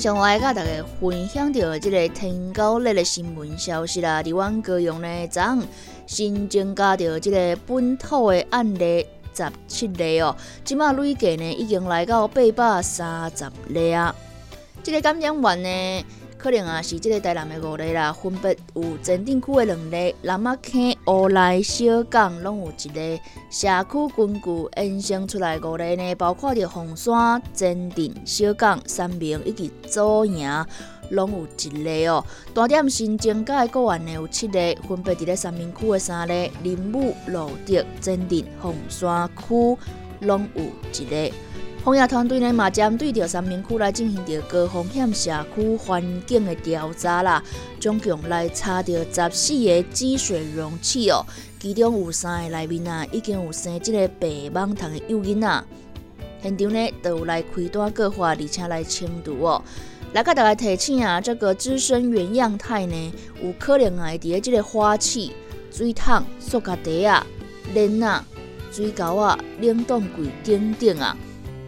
上，来甲大家分享到即个天高热的新闻消息啦。伫阮高雄呢，昨昏新增加到即个本土的案例十七例哦，即马累计呢已经来到八百三十例啊。即个感染源呢？可能啊是即个台南的五例啦，分别有前镇区的两例，南仔坑、乌来小港拢有一个，社区根据延伸出来五例呢，包括着凤山、前镇、小港、三明以及左营，拢有一个哦。大点新增加的个案呢有七个，分别伫咧三明区的三个，林武、路德、镇定、凤山区拢有一个。风雅团队呢嘛针对着三明区来进行着高风险社区环境的调查啦，总共来查着十四个积水容器哦，其中有三个内面啊已经有生即个白蠓虫的幼囡仔，现场呢都有来开单各化，而且来清除哦。来甲大家提醒啊，这个滋生原样态呢，有可能啊伫咧即个花器、水桶、塑胶袋啊、链啊、水沟啊、冷冻柜等等啊。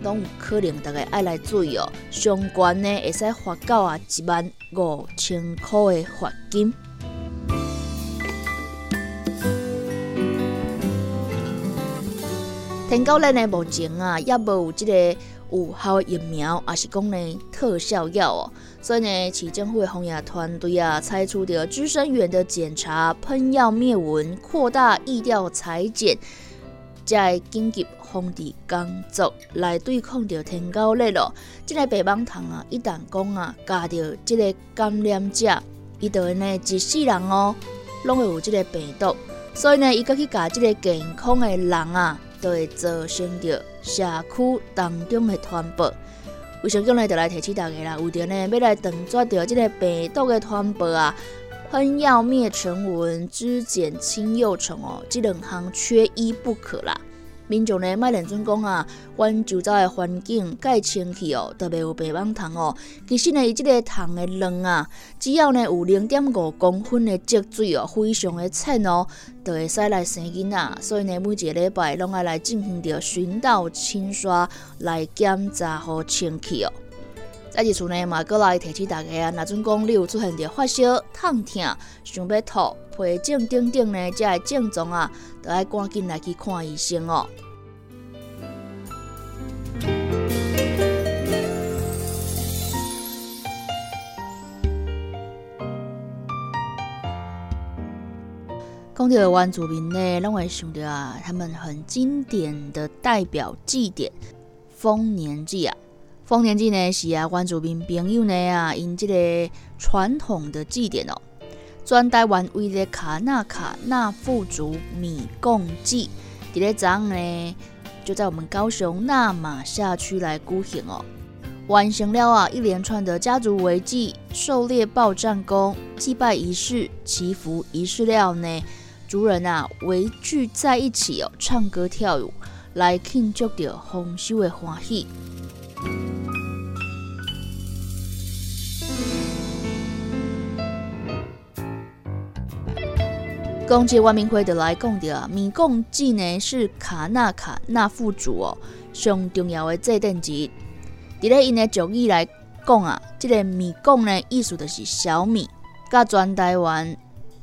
拢有可能，大家爱来注意哦。相关呢会使罚到啊一万五千块的罚金。天到咱的，目前啊也无有即个有效疫苗，也是讲呢特效药哦。所以呢，市政府的防疫团队啊，采取着资生源的检查、喷药灭蚊、扩大疫调裁剪。才会紧急防治工作来对抗着天高热咯。即个白蠓虫啊，一旦讲啊，加着即个感染者，伊就会呢一世人哦，拢会有即个病毒。所以呢，伊搁去加即个健康的人啊，都会造成着社区当中的传播。卫生局呢，就来提醒大家啦，有着呢要来断绝着即个病毒的传播啊。喷药灭尘蚊、支减清幼虫哦，这两项缺一不可啦。民众呢，卖认真讲啊，阮周遭的环境介清气哦，特别有白蠓虫哦。其实呢，伊即个虫的量啊，只要呢有零点五公分的积水哦，非常的浅哦，就会使来生囡仔。所以呢，每一个礼拜拢爱来进行着巡道清刷，来检查和清气哦。在一处呢，嘛过来提醒大家啊，若准讲你有出现着发烧、痛痛、想要吐、皮疹等等呢，这个症状啊，都要赶紧来去看医生哦。讲到原住民呢，拢会想到啊，他们很经典的代表祭典——丰年祭啊。丰年祭呢是啊，原住民朋友呢啊，因这个传统的祭典哦，专台湾为的卡纳卡纳富族米贡祭，伫咧昨呢就在我们高雄纳马下区来举行哦。完成了啊一连串的家族围祭、狩猎报战功、祭拜仪式、祈福仪式了呢，族人啊围聚在一起哦，唱歌跳舞来庆祝着丰收的欢喜。公祭万民会的来讲着，米贡祭呢是卡纳卡纳富族哦上重要的祭典之一。伫咧因的俗语来讲啊，即个米贡呢意思就是小米，甲全台湾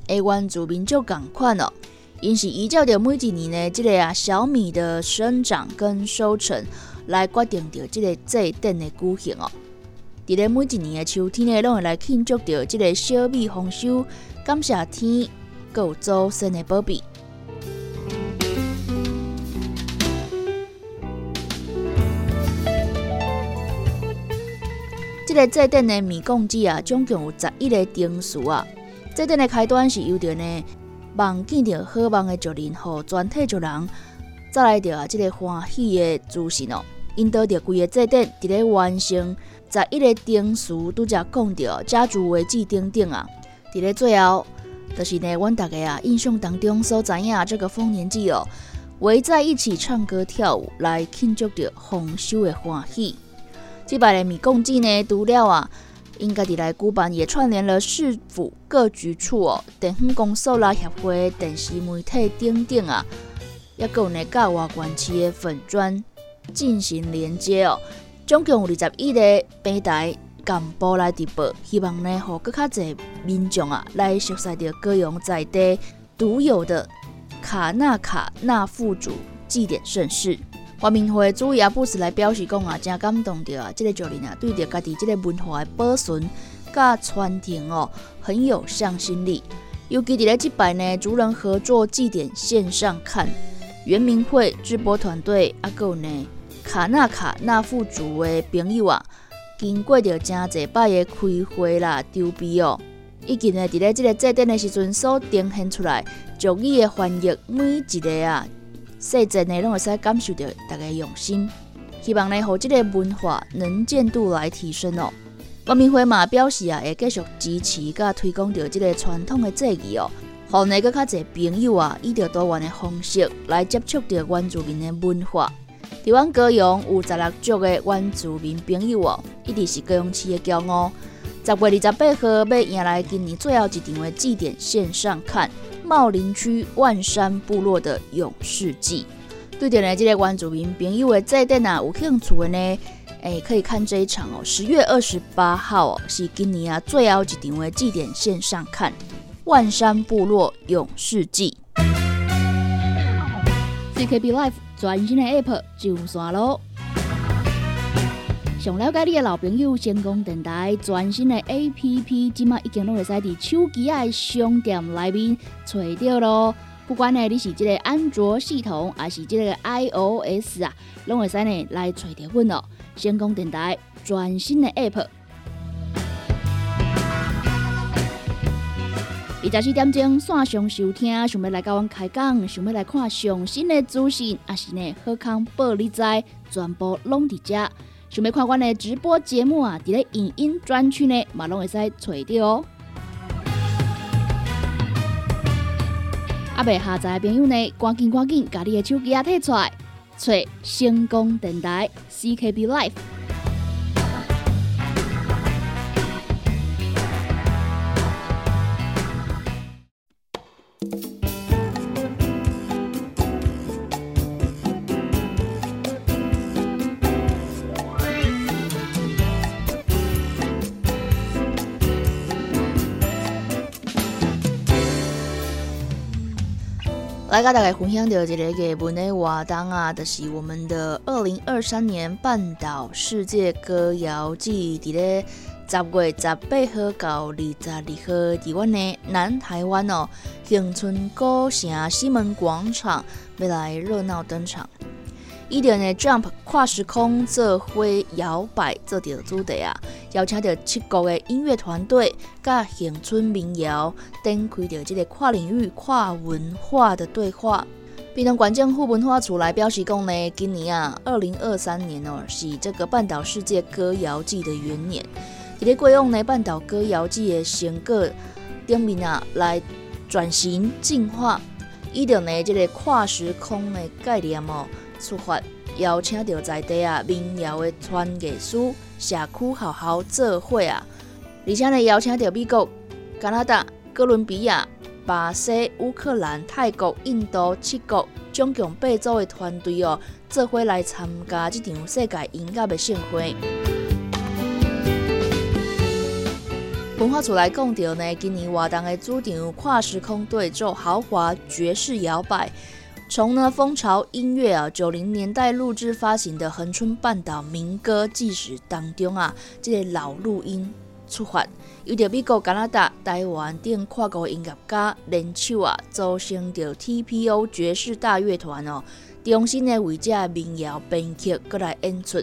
的原住民就共款哦。因是依照着每一年呢，即个啊小米的生长跟收成来决定着即个祭典的举行哦。伫咧每一年的秋天呢，拢会来庆祝着即个小米丰收，感谢天。够祖先的宝贝。这个祭典的米贡子啊，总共有十一个灯数啊。祭典的开端是由着呢，望见着好望的族人和全体族人，再来着啊，这个欢喜的主神哦，引导着规个祭典伫咧完成十一个灯数，拄则讲着家族为祭等等啊。伫咧最后，就是呢，阮大家啊印象当中所知影这个丰年祭哦，围在一起唱歌跳舞来庆祝着丰收的欢喜。这摆的米贡祭呢，除了啊。应该伫来举办，也串联了市府各局处哦，电信公司啦、协会、电视媒体等等啊，也有呢甲外关市的粉砖进行连接哦。总共有二十一个平台干部来直播，希望呢，互更较侪民众啊来熟悉着各用在地独有的卡纳卡纳富主祭典盛事。华明会主阿布斯来表示讲啊，真感动着啊！这个族人啊，对着家己这个文化的保存甲传承哦，很有向心力。尤其伫咧即摆呢，族人合作祭典线上看，原民会直播团队啊，有呢卡纳卡纳富族的朋友啊，经过着真侪摆的开会啦、筹备哦，以及呢，伫咧即个祭典的时阵所呈现出来，族语的翻译每一个啊。细节内拢会使感受到大家用心，希望呢，互即个文化能见度来提升哦。王明辉嘛表示啊，会继续支持甲推广着即个传统的祭仪哦，互呢个较侪朋友啊，以着多元的方式来接触着原住民的文化。台湾高雄有十六族的原住民朋友哦，一直是高雄市的骄傲。十月二十八号要迎来今年最后一场的祭典线上看。茂林区万山部落的勇士祭，对点呢，这个原住民朋友的祭典啊，有兴趣的呢，诶，可以看这一场哦。十月二十八号哦，是今年啊最后一场的祭典线上看万山部落勇士祭。CKB Life 全新的 App 上线喽！想了解你的老朋友，成功电台全新的 A P P，即马已经拢会使伫手机的商店内面找到咯。不管呢你是即个安卓系统，还是即个 I O S 啊，拢会使呢来找到阮哦。成功电台全新的 App，二十四点钟线上收听，想要来跟阮开讲，想要来看上新的资讯，还是呢好康报你知，全部拢伫遮。想要看阮的直播节目啊，伫咧影音专区呢，嘛拢会使找到哦。阿未下载的朋友呢，赶紧赶紧，把你的手机啊摕出来，找成功电台 CKB Life。来跟大家分享到一个个文的活动啊，就是我们的二零二三年半岛世界歌谣季，伫咧十月十八号到二十二号，伫阮的南台湾哦，恒春古城西门广场要来热闹登场。伊着呢 Jump 跨时空做花摇摆做着主题啊，邀请着七国的音乐团队，甲乡村民谣，展开着即个跨领域、跨文化的对话。屏东县政府文化处来表示讲呢，今年啊，二零二三年哦，是这个半岛世界歌谣季的元年。伫咧过往呢，半岛歌谣季的成果顶面啊，来转型进化，伊着呢，即个跨时空的概念哦。出发邀请到在地啊民谣的传艺师、社区好好做伙啊，而且呢邀请到美国、加拿大、哥伦比亚、巴西、乌克兰、泰国、印度七国总共八组的团队哦，做伙来参加这场世界音乐的盛会。文化处来讲到呢，今年活动的主场跨时空对奏豪华爵士摇摆。从呢蜂巢音乐啊九零年代录制发行的恒春半岛民歌纪实当中啊，这个老录音出发，由着美国、加拿大、台湾等跨国音乐家联手啊，组成着 TPO 爵士大乐团哦，重新的为这民谣编曲过来演出。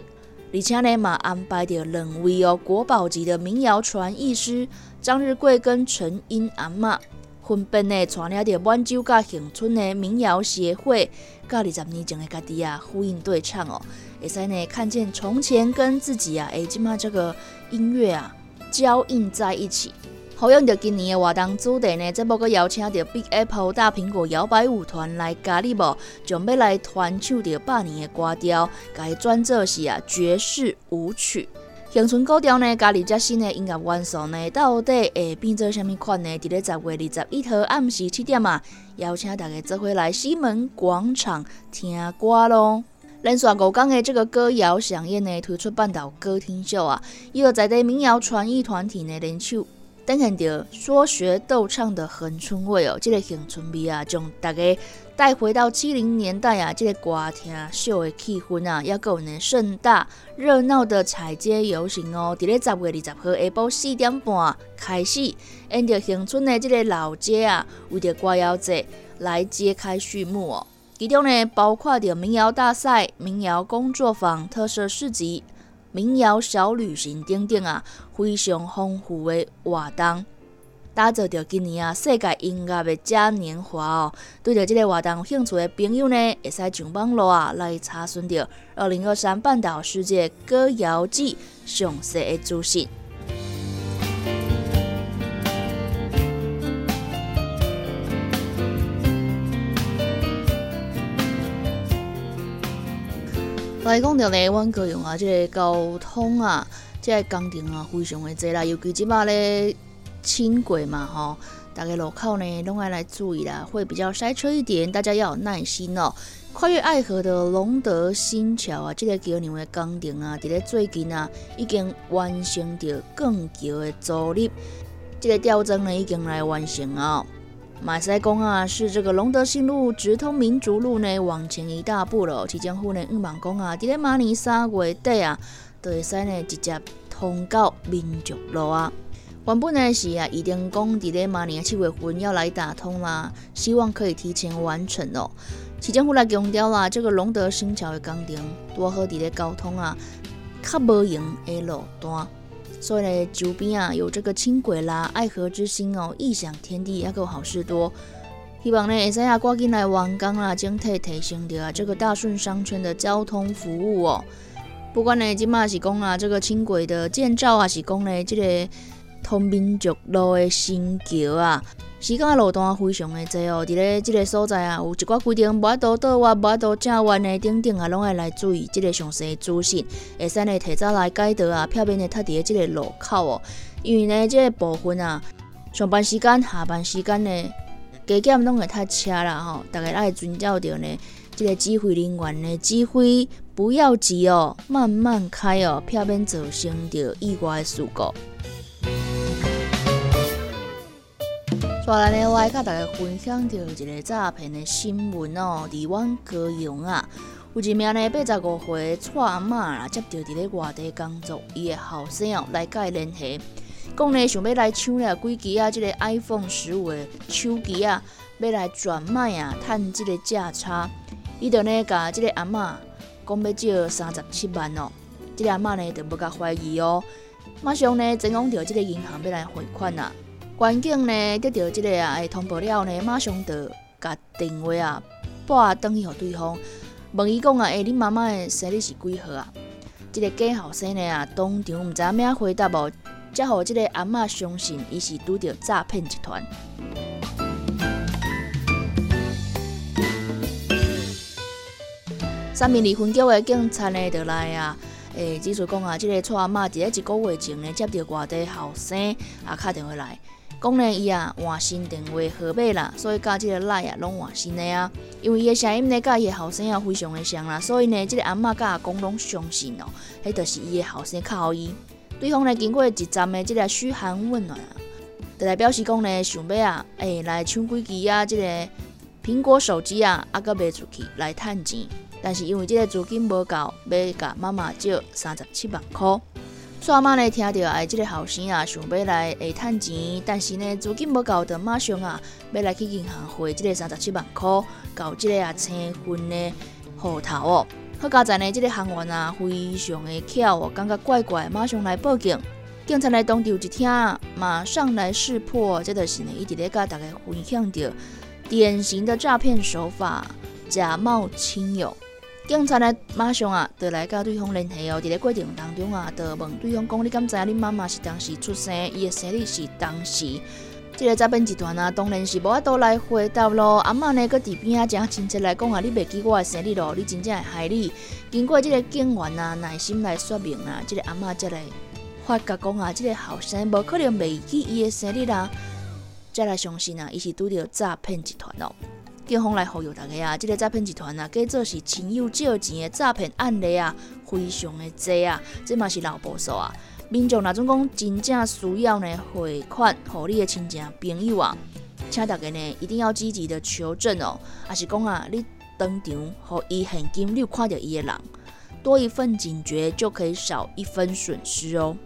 而且呢嘛安排着两位哦国宝级的民谣传艺师张日贵跟陈英阿嬷，分别呢带领着满洲甲恒春的民谣协会，甲二十年前的家己啊呼应对唱哦，会使呢看见从前跟自己啊，诶，即马这个音乐啊交印在一起。好用着今年的活动主题呢，节目阁邀请着 Big Apple 大苹果摇摆舞团来加入无，准备来传唱着百年的歌调，改转做是啊爵士舞曲。乡村古调呢，加入这新的音乐元素呢，到底会变做啥物款呢？伫咧十月二十一号暗时七点啊，邀请大家做伙来西门广场听歌咯。连续五天的这个歌谣响宴呢，推出半岛歌厅秀啊，伊个在地民谣传艺团体呢联手。等现着说学逗唱的恒春味哦，这个恒春味啊，将大家带回到七零年代啊，这个歌厅秀的气氛啊，也够呢盛大热闹的彩街游行哦。伫咧十月二十号下晡四点半开始，沿着恒春的这个老街啊，为着歌谣节来揭开序幕哦。其中呢，包括着民谣大赛、民谣工作坊、特色市集。民谣小旅行等等啊，非常丰富的活动，打造着今年啊世界音乐的嘉年华哦。对着这个活动有兴趣的朋友呢，会使上网络啊来查询着二零二三半岛世界歌谣季详细的资讯。来讲到呢，阮高雄啊，即个交通啊，即个工程啊，非常的济啦。尤其即摆咧轻轨嘛，吼，大家路口呢，拢爱来注意啦，会比较塞车一点，大家要有耐心哦。跨越爱河的龙德新桥啊，即个桥梁的工程啊，伫咧最近啊，已经完成着更桥的阻力，即个吊针呢，已经来完成哦。马赛公啊，是这个龙德新路直通民族路呢，往前一大步了。即将户呢，五万公啊，伫咧马年三月底啊，都会使呢直接通到民族路啊。原本呢是啊，已经讲伫咧马年七月份要来打通啦，希望可以提前完成哦。即将户来强调啦，这个龙德新桥的工程多好伫咧交通啊，较无用的路段。所以咧，周边啊有这个轻轨啦、爱河之星哦、异想天地也够好事多。希望呢，会使啊赶紧来完工啦，整体提升着啊这个大顺商圈的交通服务哦。不管呢，即嘛是讲啊这个轻轨的建造啊，是讲呢这个通民族路的新桥啊。时间的路段非常的多哦，伫咧即个所在啊，有一寡规定，无法度倒弯，无法度正弯的等等啊，拢爱来注意即个详细资讯，会使呢提早来改道啊，漂面的踏伫即个路口哦。因为呢，即个部分啊，上班时间、下班时间呢，加减拢会塞车啦吼，大家爱遵照着呢，即个指挥人员的指挥，不要急哦，慢慢开哦，漂面造成着意外事故。再来呢，我甲大家分享到一个诈骗的新闻哦，伫阮高雄啊，有一名呢八十五岁蔡阿嬷啦，接到伫咧外地工作伊的后生哦来甲伊联系，讲呢想要来抢了几支啊，即个 iPhone 十五的手机啊，要来转卖啊，趁即个价差，伊就呢甲即个阿嬷讲要借三十七万哦，即个阿嬷呢就无甲怀疑哦，马上呢前往到即个银行要来汇款啊。关警呢得到这个啊，通报了呢，马上就甲电话啊拨转去互对方，问伊讲啊，诶，恁妈妈的生日是几号啊？这个假后生呢啊，当场毋知影咩回答无，才互这个阿嬷相信伊是拄着诈骗集团。三名离婚局的警察呢，就来啊，诶，指出讲啊，这个蔡阿嬷伫咧一个月前呢，接到外地后生啊敲电话来。讲呢，伊啊换新电话号码啦，所以甲即个赖啊拢换新的啊。因为伊的声音呢，甲伊的后生啊非常的像啦，所以呢，即个阿嬷甲阿公拢相信哦，迄就是伊的后生靠好伊。对方呢，经过一站的即个嘘寒问暖啊，就来表示讲呢，想要啊，诶来抢几支啊，即个苹果手机啊，啊，搁卖出去来趁钱。但是因为即个资金无够，要甲妈妈借三十七万块。阿妈呢听到哎，这个后生啊想要来会趁钱，但是呢资金无够，就马上啊要来去银行汇这个三十七万块，搞这个啊催婚的户头哦。好加在呢，这个行员啊，非常的巧哦，感觉怪怪，马上来报警。警察来当场一听，马上来识破，这就是呢，一直咧甲大家分享着典型的诈骗手法，假冒亲友。警察呢，马上啊，就来甲对方联系哦。伫咧过程当中啊，就问对方讲：你敢知影你妈妈是当时出生？伊的生日是当时？这个诈骗集团啊，当然是无法度来回答咯。阿嬷呢，搁伫边啊，真亲切来讲啊，你袂记我的生日咯？你真正会害你？经过这个警员啊，耐心来说明啊，这个阿嬷才来发觉讲啊，这个后生无可能袂记伊的生日啦，才来相信啊，伊是拄着诈骗集团哦。警方来呼吁大家啊，这个诈骗集团啊，叫做是亲友借钱的诈骗案例啊，非常的多啊，这嘛是老保守啊。民众若总讲真正需要呢汇款，互你的亲戚朋友啊，请大家呢一定要积极的求证哦。还是讲啊，你当场互伊现金，你有看到伊的人，多一份警觉就可以少一分损失哦。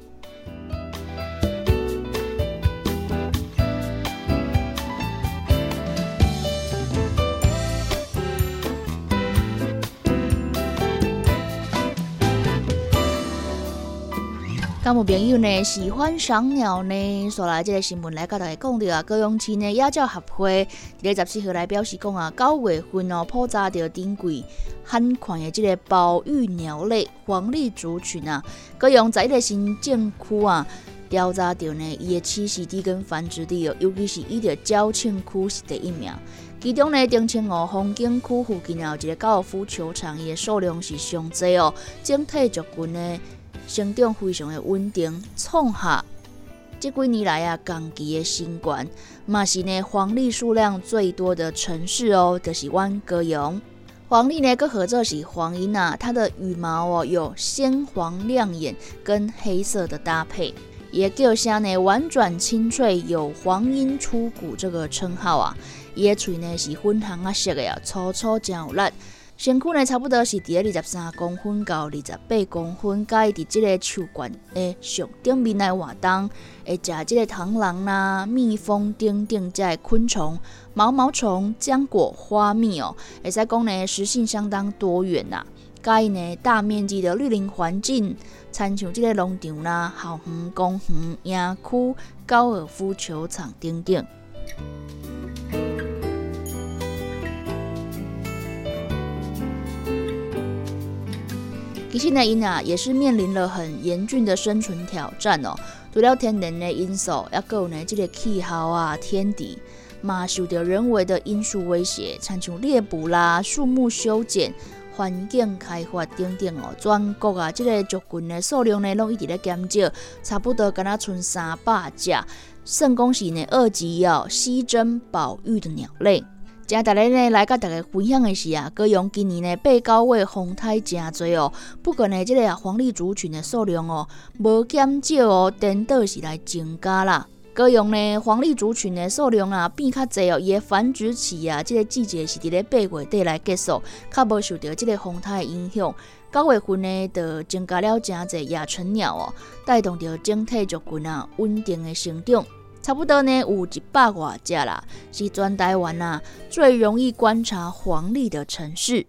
咁有朋友呢喜欢赏鸟呢，所来这个新闻来跟大家讲到啊，高雄市呢野鸟协会伫十四号来表示讲啊，九月份哦普查到珍贵罕见的这个保育鸟类黄鹂族群啊，高雄在一个新建区啊调查到呢，伊的栖息地跟繁殖地哦，尤其是伊的郊庆区是第一名，其中呢，丁清湖风景区附近有一个高尔夫球场，伊的数量是上多哦，整体族群呢。生长非常的稳定，创下这几年来啊，港期的新冠，嘛是呢黄鹂数量最多的城市哦，就是湾高雄。黄鹂呢，个合作是黄莺啊，它的羽毛哦有鲜黄亮眼跟黑色的搭配，也叫声呢婉转清脆，有黄莺出谷这个称号啊。伊的喙呢是粉红啊色的啊，粗粗真有力。身躯呢，差不多是伫咧二十三公分到二十八公分，甲伊伫即个树冠诶上顶面来活动，会食即个螳螂啦、蜜蜂等等即个昆虫、毛毛虫、浆果、花蜜哦，会使讲呢，食性相当多元呐。甲伊呢，大面积的绿林环境，参像即个农场啦、校园、公园、野区、高尔夫球场等等。其实呢，因啊也是面临了很严峻的生存挑战哦。除了天然的因素，也有呢这个气候啊、天敌，嘛受到人为的因素威胁，参像猎捕啦、树木修剪、环境开发等等哦。全国啊，这个族群的数量呢，拢一直在减少，差不多敢若剩三百只。圣公是呢二级要西征保育的鸟类。今大家呢来甲大家分享的是啊，高雄今年呢被高位红胎真多哦，不过呢，这个黄鹂族群的数量哦无减少哦，颠倒是来增加啦。高雄呢黄鹂族群的数量啊变较侪哦，伊的繁殖期啊，这个季节是伫咧八月底来结束，较无受到这个红胎的影响。九月份呢，就增加了真侪野春鸟哦，带动着整体族群啊稳定的成长。差不多呢，有一百多只啦，是全台湾啊最容易观察黄历的城市。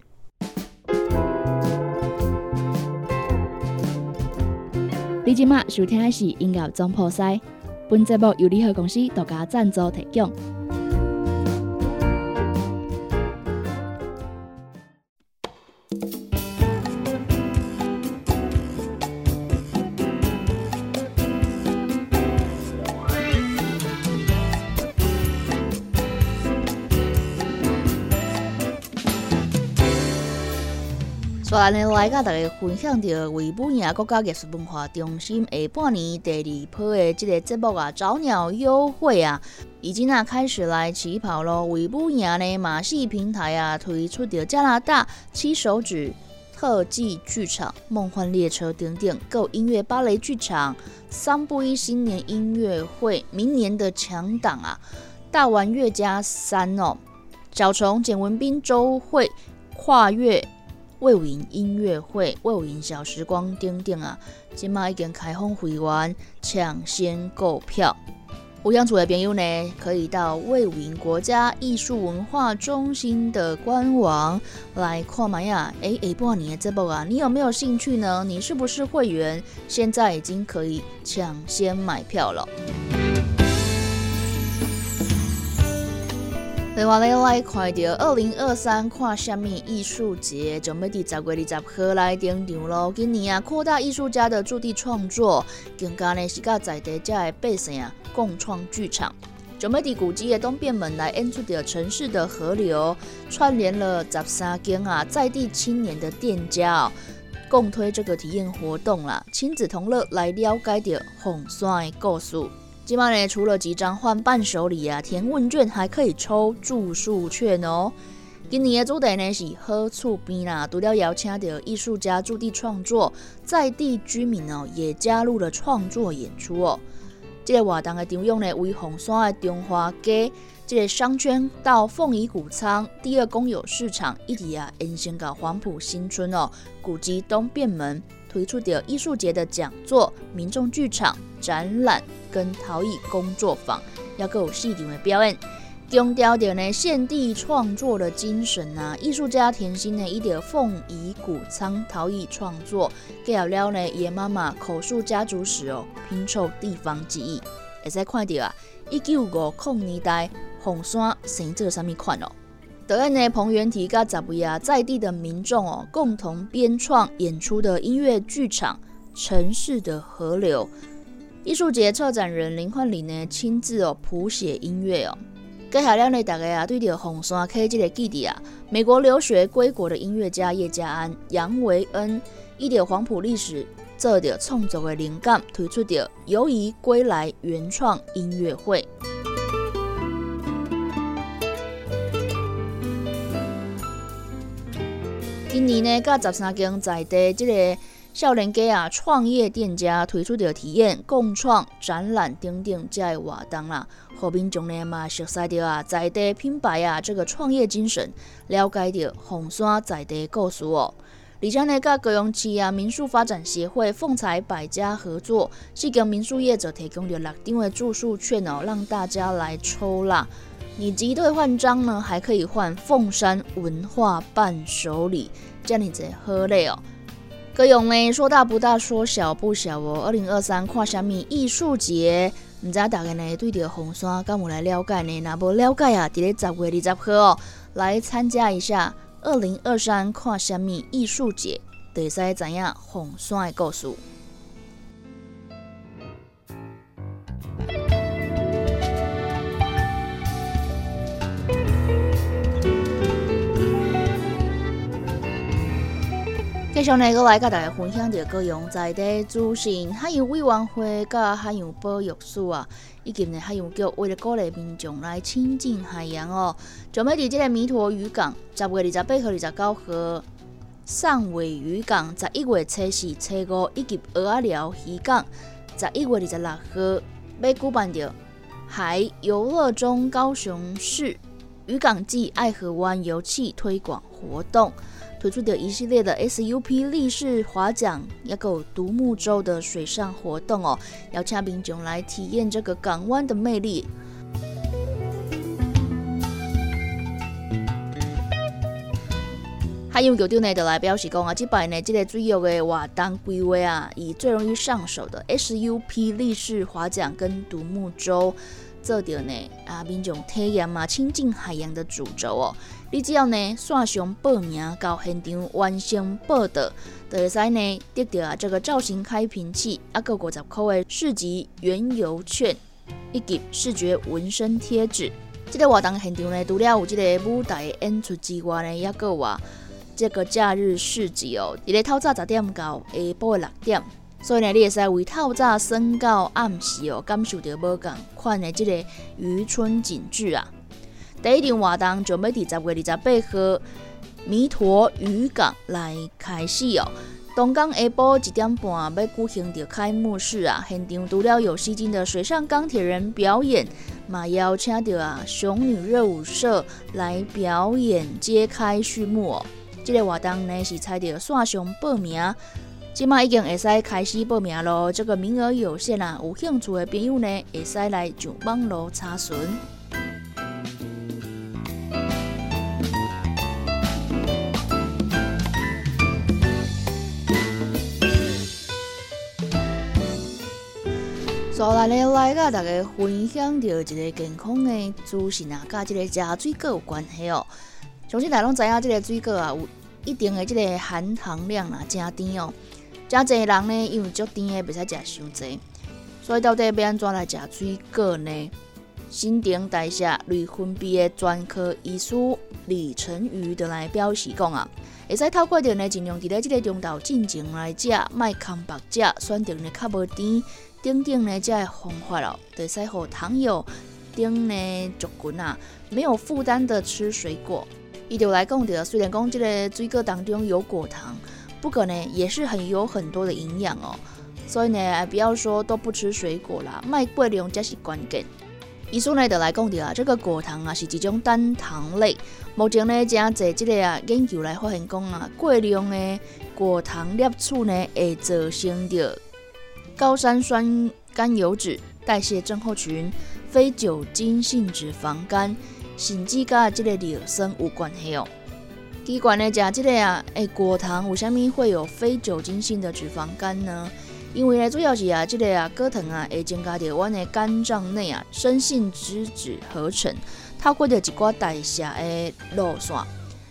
你今麦收听的是音乐总破塞，本节目由联合公司独家赞助提供。昨日来甲大家分享到维吾尔国家艺术文化中心下半年第二波的这个节目啊，早鸟优惠啊，已经啊开始来起跑咯。维吾尔呢马戏平台啊推出的加拿大七手指特技剧场、梦幻列车等等，够音乐芭蕾剧场、三部一新年音乐会，明年的强档啊，大玩乐家三哦，小虫简文斌周会跨越。魏武营音乐会、魏武营小时光等等啊，今麦已经开放会员抢先购票。有兴趣的朋友呢，可以到魏武营国家艺术文化中心的官网来看嘛呀。哎，下半年的这部啊，你有没有兴趣呢？你是不是会员？现在已经可以抢先买票了。另外咧，来看到二零二三看虾米艺术节，准备伫十月二十号来登场咯。今年啊，扩大艺术家的驻地创作，更加呢是甲在地遮的百姓啊共创剧场。准备伫古迹的东便门来演出着城市的河流，串联了十三间啊在地青年的店家，共推这个体验活动啦，亲子同乐来了解着红山的故事。今晚呢，除了几张换伴手礼啊，填问卷还可以抽住宿券哦。今年的主题呢是好厝边啦，除了邀请到艺术家驻地创作，在地居民哦也加入了创作演出哦。这个活动的场用呢为红山的中华街，这个商圈到凤仪谷仓第二公有市场，一直啊延伸到黄埔新村哦，古迹东便门。推出的艺术节的讲座、民众剧场、展览跟陶艺工作坊，要有细致的表演。强调的呢，现地创作的精神啊，艺术家甜心呢，一点凤仪谷仓陶艺创作，介绍了呢，爷妈妈口述家族史哦，拼凑地方记忆。会使看到啊，一九五零年代红山生这什么款哦？德安呢，彭元提甲十位啊在地的民众哦，共同编创演出的音乐剧场《城市的河流》。艺术节策展人林焕礼呢，亲自哦谱写音乐哦。接下来呢，大家啊对着红山 K 这个基地啊，美国留学归国的音乐家叶家安、杨维恩，一点黄埔历史做着创作的灵感，推出的游移归来原创音乐会。今年呢，甲十三间在地即个少年家啊创业店家推出的体验共创展览等等这个活动啦，和民众呢嘛熟悉到啊在地品牌啊这个创业精神，了解着红山在地故事哦。而且呢，甲高雄市啊民宿发展协会凤彩百家合作，是跟民宿业者提供了六张的住宿券哦，让大家来抽啦。你集队换章呢，还可以换凤山文化伴手礼，这样子喝累哦。歌咏呢，说大不大，说小不小哦。二零二三跨虾米艺术节，唔知大家呢对着红山敢有来了解呢？那无了解啊，伫咧十月二十号哦，来参加一下二零二三跨虾米艺术节，会使知影红山的故事。继续呢，过来甲大家分享着各样在地资讯。海洋委员会甲海洋保育署啊，以及呢海洋局为了鼓励民众来亲近海洋哦，就要伫即个弥陀渔港十月二十八号、二十九号上尾渔港，十一月初四、初五以及鹅寮渔港十一月二十六号要举办着海游乐中高雄市渔港暨爱河湾游憩推广活动。推出的一系列的 SUP 立式划桨，也有独木舟的水上活动哦，邀请民众来体验这个港湾的魅力。还有九长呢，就来表示讲啊，这摆呢，这个主要的活动规划啊，以最容易上手的 SUP 立式划桨跟独木舟。做到呢啊，民众体验嘛，亲近海洋的主轴哦。你只要呢线上报名到现场完成报道，就会使呢得到啊这个造型开瓶器，啊个五十块的市级原油券，以及视觉纹身贴纸。这个活动现场呢，除了有这个舞台演出之外呢，也个话这个假日市集哦，伫咧透早十点到下晡六点。所以呢，你会使为透早升到暗时哦，感受到无共款的这个渔村景致啊。第一场活动就要伫十月二十八号弥陀渔港来开始哦。东港下晡一点半要举行着开幕式啊，现场除了有吸睛的水上钢铁人表演，嘛邀请到啊熊女热舞社来表演揭开序幕哦。这个活动呢是采着线上报名。即马已经会使开始报名咯，这个名额有限啊，有兴趣的朋友呢，会使来上网络查询。所来咧来甲大家分享到一个健康的资讯啊，甲即个食水果有关系哦。相信大家拢知影，即个水果啊，有一定的即个含糖量啊，真甜哦。真侪人呢，因为足甜的，袂使食伤济，所以到底要安怎来食水果呢？新陈代谢内分泌的专科医师李成瑜就来表示讲啊，会使透过着呢，尽量伫咧即个中道进前来食，莫空白食，选择呢较无甜，等等呢这方法哦，会使互糖友等呢族群啊，没有负担的吃水果。伊就来讲着，虽然讲即个水果当中有果糖。不过呢，也是很有很多的营养哦，所以呢，不要说都不吃水果啦，卖过量才是关键。医生呢，就来讲的啊，这个果糖啊是一种单糖类。目前呢，正侪这个啊研究来发现讲啊，过量的果糖摄取呢，会造成着高山酸甘油脂代谢症候群、非酒精性脂肪肝，甚至甲这个尿酸有关系哦。奇怪的食即个啊，诶，果糖为虾米会有非酒精性的脂肪肝呢？因为呢，主要是啊，即个啊果糖啊会增加着阮的肝脏内啊生性脂质合成，透过着一寡代谢的路线，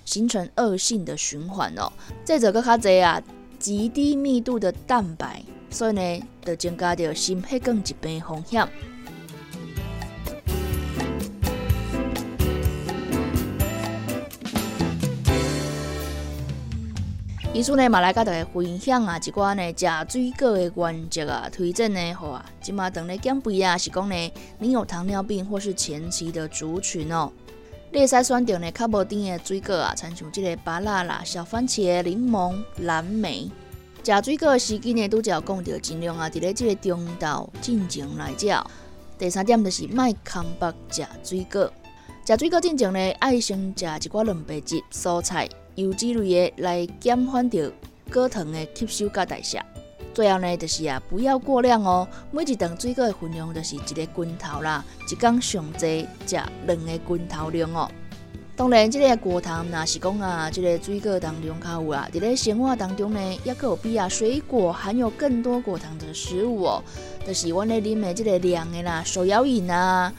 形成恶性的循环哦。再者个较侪啊，极低密度的蛋白，所以呢，就增加着心血管疾病风险。医生呢，嘛来甲大家分享啊，一寡呢食水果的原则啊，推荐呢，好啊，即马等咧减肥啊，是讲呢，你有糖尿病或是前期的族群哦，你会使选择呢较无甜的水果啊，参像即个芭乐啦、小番茄、柠檬、蓝莓。食水果的时机呢，拄则有讲到，尽量啊，伫咧即个中道进前来食。第三点就是卖空白食水果，食水果进前呢，爱先食一寡蛋白质、蔬菜。油脂类的来减缓着果糖的吸收甲代谢。最后呢，就是啊，不要过量哦。每一顿水果的分量就是一个拳头啦，一天上济食两个拳头量哦。当然，这个果糖若是讲啊，这个水果当中较有啊，伫咧生活当中呢，也有比啊水果含有更多果糖的食物哦。就是阮咧啉的这个凉的啦，手摇饮啊，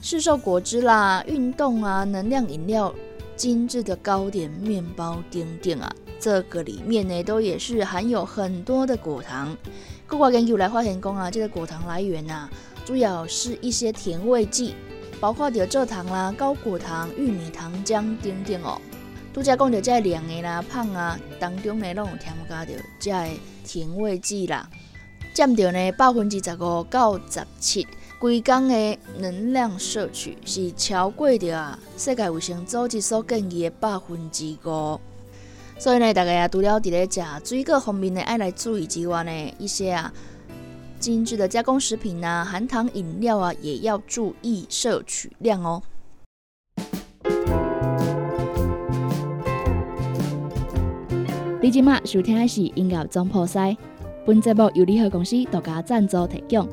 市售果汁啦，运动啊，能量饮料。精致的糕点、面包、等等啊，这个里面呢都也是含有很多的果糖。各国研究来发现讲啊，这个果糖来源呐，主要是一些甜味剂，包括着蔗糖啦、高果糖、玉米糖浆等等哦。拄则讲着这凉的啦、胖啊当中呢，拢有添加着这甜味剂啦，占着呢百分之十五到十七。规工的能量摄取是超过着啊世界卫生组织所建议的百分之五，所以呢，大家也除了伫咧食水果方面呢，爱来注意之外呢，一些啊精致的加工食品啊、含糖饮料啊，也要注意摄取量哦。你今麦收听的是音乐总破塞，本节目由联合公司独家赞助提供。